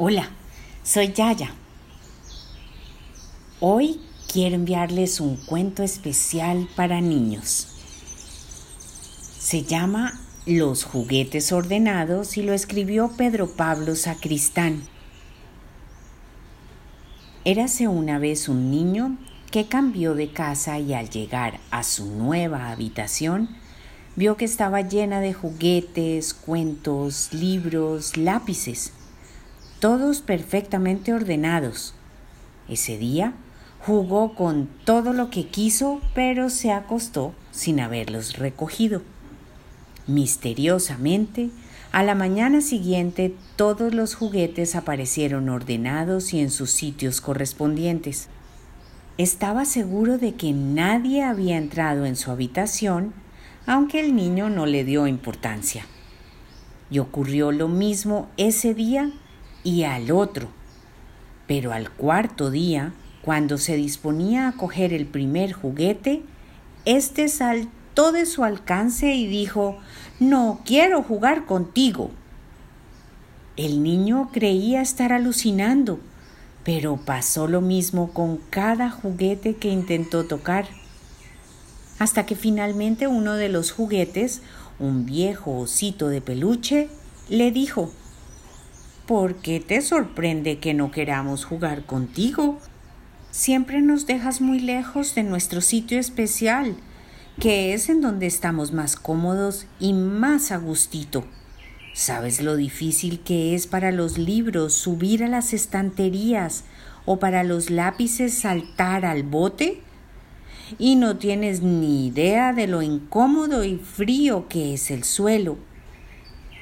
Hola, soy Yaya. Hoy quiero enviarles un cuento especial para niños. Se llama Los juguetes ordenados y lo escribió Pedro Pablo Sacristán. Érase una vez un niño que cambió de casa y al llegar a su nueva habitación vio que estaba llena de juguetes, cuentos, libros, lápices todos perfectamente ordenados. Ese día jugó con todo lo que quiso, pero se acostó sin haberlos recogido. Misteriosamente, a la mañana siguiente todos los juguetes aparecieron ordenados y en sus sitios correspondientes. Estaba seguro de que nadie había entrado en su habitación, aunque el niño no le dio importancia. Y ocurrió lo mismo ese día y al otro. Pero al cuarto día, cuando se disponía a coger el primer juguete, éste saltó de su alcance y dijo No quiero jugar contigo. El niño creía estar alucinando, pero pasó lo mismo con cada juguete que intentó tocar. Hasta que finalmente uno de los juguetes, un viejo osito de peluche, le dijo ¿Por qué te sorprende que no queramos jugar contigo? Siempre nos dejas muy lejos de nuestro sitio especial, que es en donde estamos más cómodos y más a gustito. ¿Sabes lo difícil que es para los libros subir a las estanterías o para los lápices saltar al bote? Y no tienes ni idea de lo incómodo y frío que es el suelo.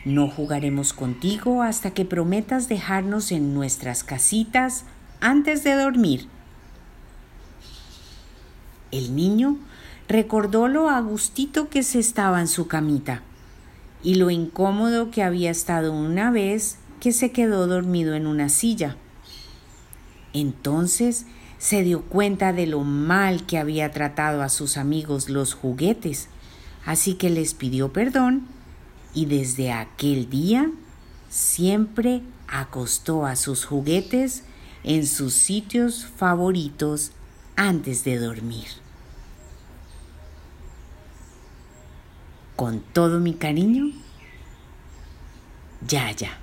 No jugaremos contigo hasta que prometas dejarnos en nuestras casitas antes de dormir. El niño recordó lo agustito que se estaba en su camita y lo incómodo que había estado una vez que se quedó dormido en una silla. Entonces se dio cuenta de lo mal que había tratado a sus amigos los juguetes, así que les pidió perdón y desde aquel día siempre acostó a sus juguetes en sus sitios favoritos antes de dormir. Con todo mi cariño, Yaya.